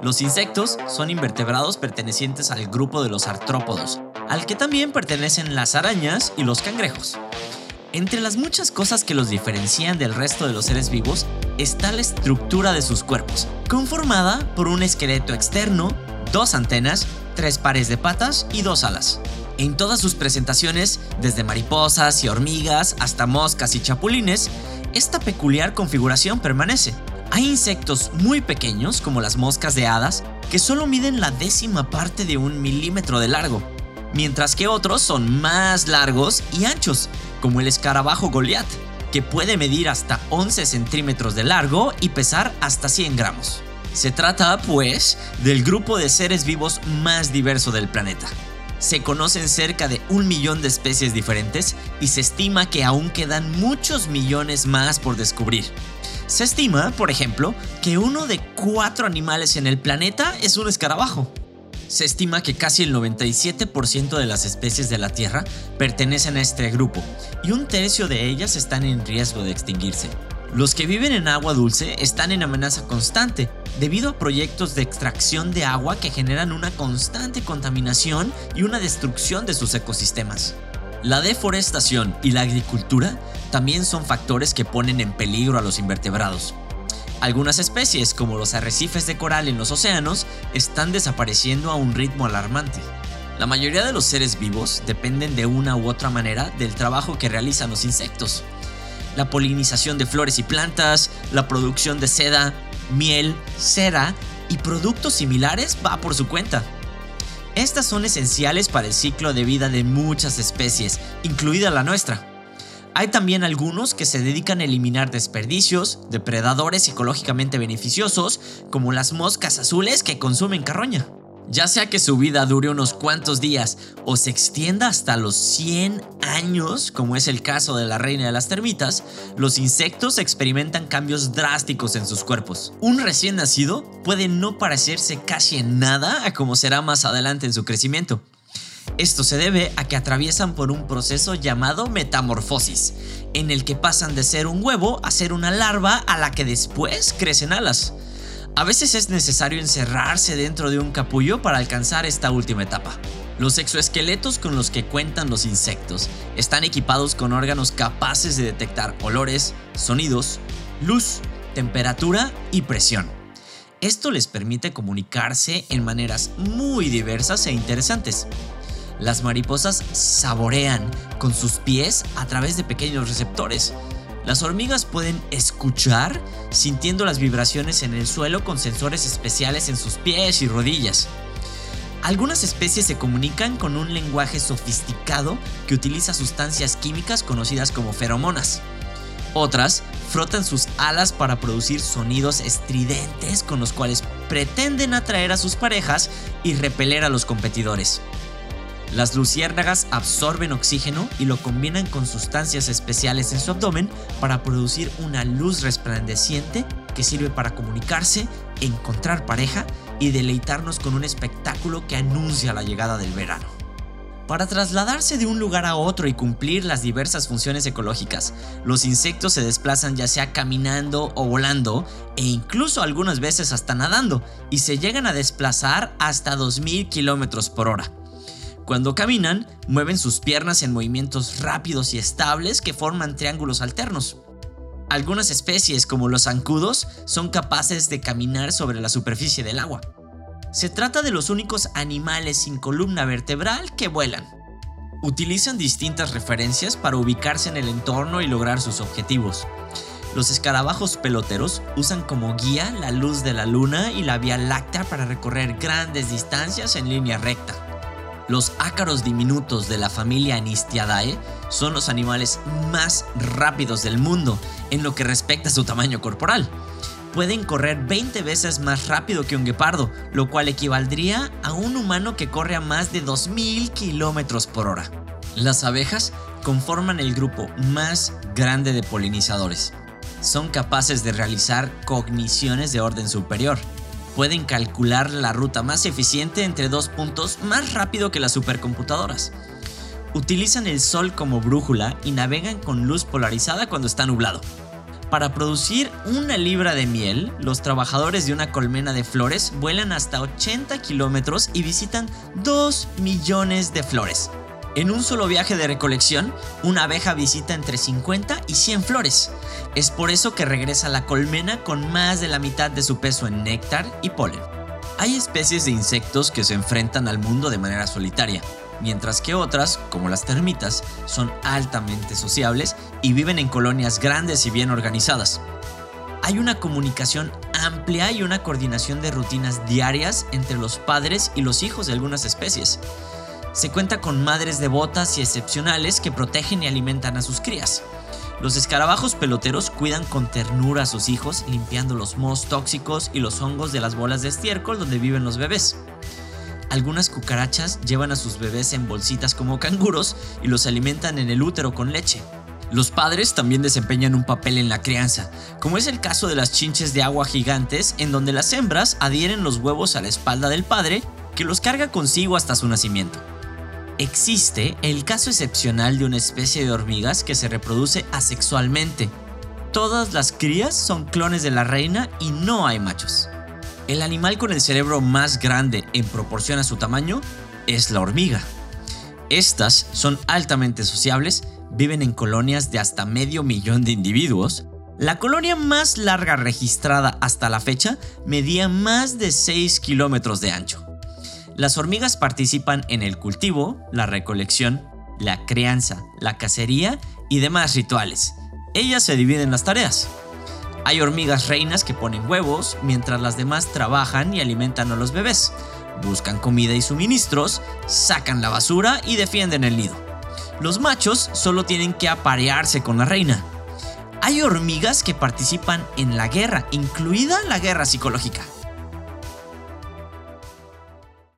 Los insectos son invertebrados pertenecientes al grupo de los artrópodos, al que también pertenecen las arañas y los cangrejos. Entre las muchas cosas que los diferencian del resto de los seres vivos está la estructura de sus cuerpos, conformada por un esqueleto externo, dos antenas, tres pares de patas y dos alas. En todas sus presentaciones, desde mariposas y hormigas hasta moscas y chapulines, esta peculiar configuración permanece. Hay insectos muy pequeños, como las moscas de hadas, que solo miden la décima parte de un milímetro de largo, mientras que otros son más largos y anchos, como el escarabajo Goliath, que puede medir hasta 11 centímetros de largo y pesar hasta 100 gramos. Se trata, pues, del grupo de seres vivos más diverso del planeta. Se conocen cerca de un millón de especies diferentes y se estima que aún quedan muchos millones más por descubrir. Se estima, por ejemplo, que uno de cuatro animales en el planeta es un escarabajo. Se estima que casi el 97% de las especies de la Tierra pertenecen a este grupo y un tercio de ellas están en riesgo de extinguirse. Los que viven en agua dulce están en amenaza constante debido a proyectos de extracción de agua que generan una constante contaminación y una destrucción de sus ecosistemas. La deforestación y la agricultura también son factores que ponen en peligro a los invertebrados. Algunas especies, como los arrecifes de coral en los océanos, están desapareciendo a un ritmo alarmante. La mayoría de los seres vivos dependen de una u otra manera del trabajo que realizan los insectos. La polinización de flores y plantas, la producción de seda, miel, cera y productos similares va por su cuenta. Estas son esenciales para el ciclo de vida de muchas especies, incluida la nuestra. Hay también algunos que se dedican a eliminar desperdicios, depredadores psicológicamente beneficiosos, como las moscas azules que consumen carroña. Ya sea que su vida dure unos cuantos días o se extienda hasta los 100 años, como es el caso de la reina de las termitas, los insectos experimentan cambios drásticos en sus cuerpos. Un recién nacido puede no parecerse casi en nada a como será más adelante en su crecimiento. Esto se debe a que atraviesan por un proceso llamado metamorfosis, en el que pasan de ser un huevo a ser una larva a la que después crecen alas. A veces es necesario encerrarse dentro de un capullo para alcanzar esta última etapa. Los exoesqueletos con los que cuentan los insectos están equipados con órganos capaces de detectar olores, sonidos, luz, temperatura y presión. Esto les permite comunicarse en maneras muy diversas e interesantes. Las mariposas saborean con sus pies a través de pequeños receptores, las hormigas pueden escuchar sintiendo las vibraciones en el suelo con sensores especiales en sus pies y rodillas. Algunas especies se comunican con un lenguaje sofisticado que utiliza sustancias químicas conocidas como feromonas. Otras frotan sus alas para producir sonidos estridentes con los cuales pretenden atraer a sus parejas y repeler a los competidores. Las luciérnagas absorben oxígeno y lo combinan con sustancias especiales en su abdomen para producir una luz resplandeciente que sirve para comunicarse, encontrar pareja y deleitarnos con un espectáculo que anuncia la llegada del verano. Para trasladarse de un lugar a otro y cumplir las diversas funciones ecológicas, los insectos se desplazan ya sea caminando o volando e incluso algunas veces hasta nadando y se llegan a desplazar hasta 2000 km por hora. Cuando caminan, mueven sus piernas en movimientos rápidos y estables que forman triángulos alternos. Algunas especies, como los zancudos, son capaces de caminar sobre la superficie del agua. Se trata de los únicos animales sin columna vertebral que vuelan. Utilizan distintas referencias para ubicarse en el entorno y lograr sus objetivos. Los escarabajos peloteros usan como guía la luz de la luna y la Vía Láctea para recorrer grandes distancias en línea recta. Los ácaros diminutos de la familia Anistiadae son los animales más rápidos del mundo en lo que respecta a su tamaño corporal. Pueden correr 20 veces más rápido que un guepardo, lo cual equivaldría a un humano que corre a más de 2.000 kilómetros por hora. Las abejas conforman el grupo más grande de polinizadores. Son capaces de realizar cogniciones de orden superior, pueden calcular la ruta más eficiente entre dos puntos más rápido que las supercomputadoras. Utilizan el sol como brújula y navegan con luz polarizada cuando está nublado. Para producir una libra de miel, los trabajadores de una colmena de flores vuelan hasta 80 kilómetros y visitan 2 millones de flores. En un solo viaje de recolección, una abeja visita entre 50 y 100 flores. Es por eso que regresa a la colmena con más de la mitad de su peso en néctar y polen. Hay especies de insectos que se enfrentan al mundo de manera solitaria, mientras que otras, como las termitas, son altamente sociables y viven en colonias grandes y bien organizadas. Hay una comunicación amplia y una coordinación de rutinas diarias entre los padres y los hijos de algunas especies. Se cuenta con madres devotas y excepcionales que protegen y alimentan a sus crías. Los escarabajos peloteros cuidan con ternura a sus hijos, limpiando los mohos tóxicos y los hongos de las bolas de estiércol donde viven los bebés. Algunas cucarachas llevan a sus bebés en bolsitas como canguros y los alimentan en el útero con leche. Los padres también desempeñan un papel en la crianza, como es el caso de las chinches de agua gigantes, en donde las hembras adhieren los huevos a la espalda del padre, que los carga consigo hasta su nacimiento. Existe el caso excepcional de una especie de hormigas que se reproduce asexualmente. Todas las crías son clones de la reina y no hay machos. El animal con el cerebro más grande en proporción a su tamaño es la hormiga. Estas son altamente sociables, viven en colonias de hasta medio millón de individuos. La colonia más larga registrada hasta la fecha medía más de 6 kilómetros de ancho. Las hormigas participan en el cultivo, la recolección, la crianza, la cacería y demás rituales. Ellas se dividen las tareas. Hay hormigas reinas que ponen huevos, mientras las demás trabajan y alimentan a los bebés. Buscan comida y suministros, sacan la basura y defienden el nido. Los machos solo tienen que aparearse con la reina. Hay hormigas que participan en la guerra, incluida la guerra psicológica.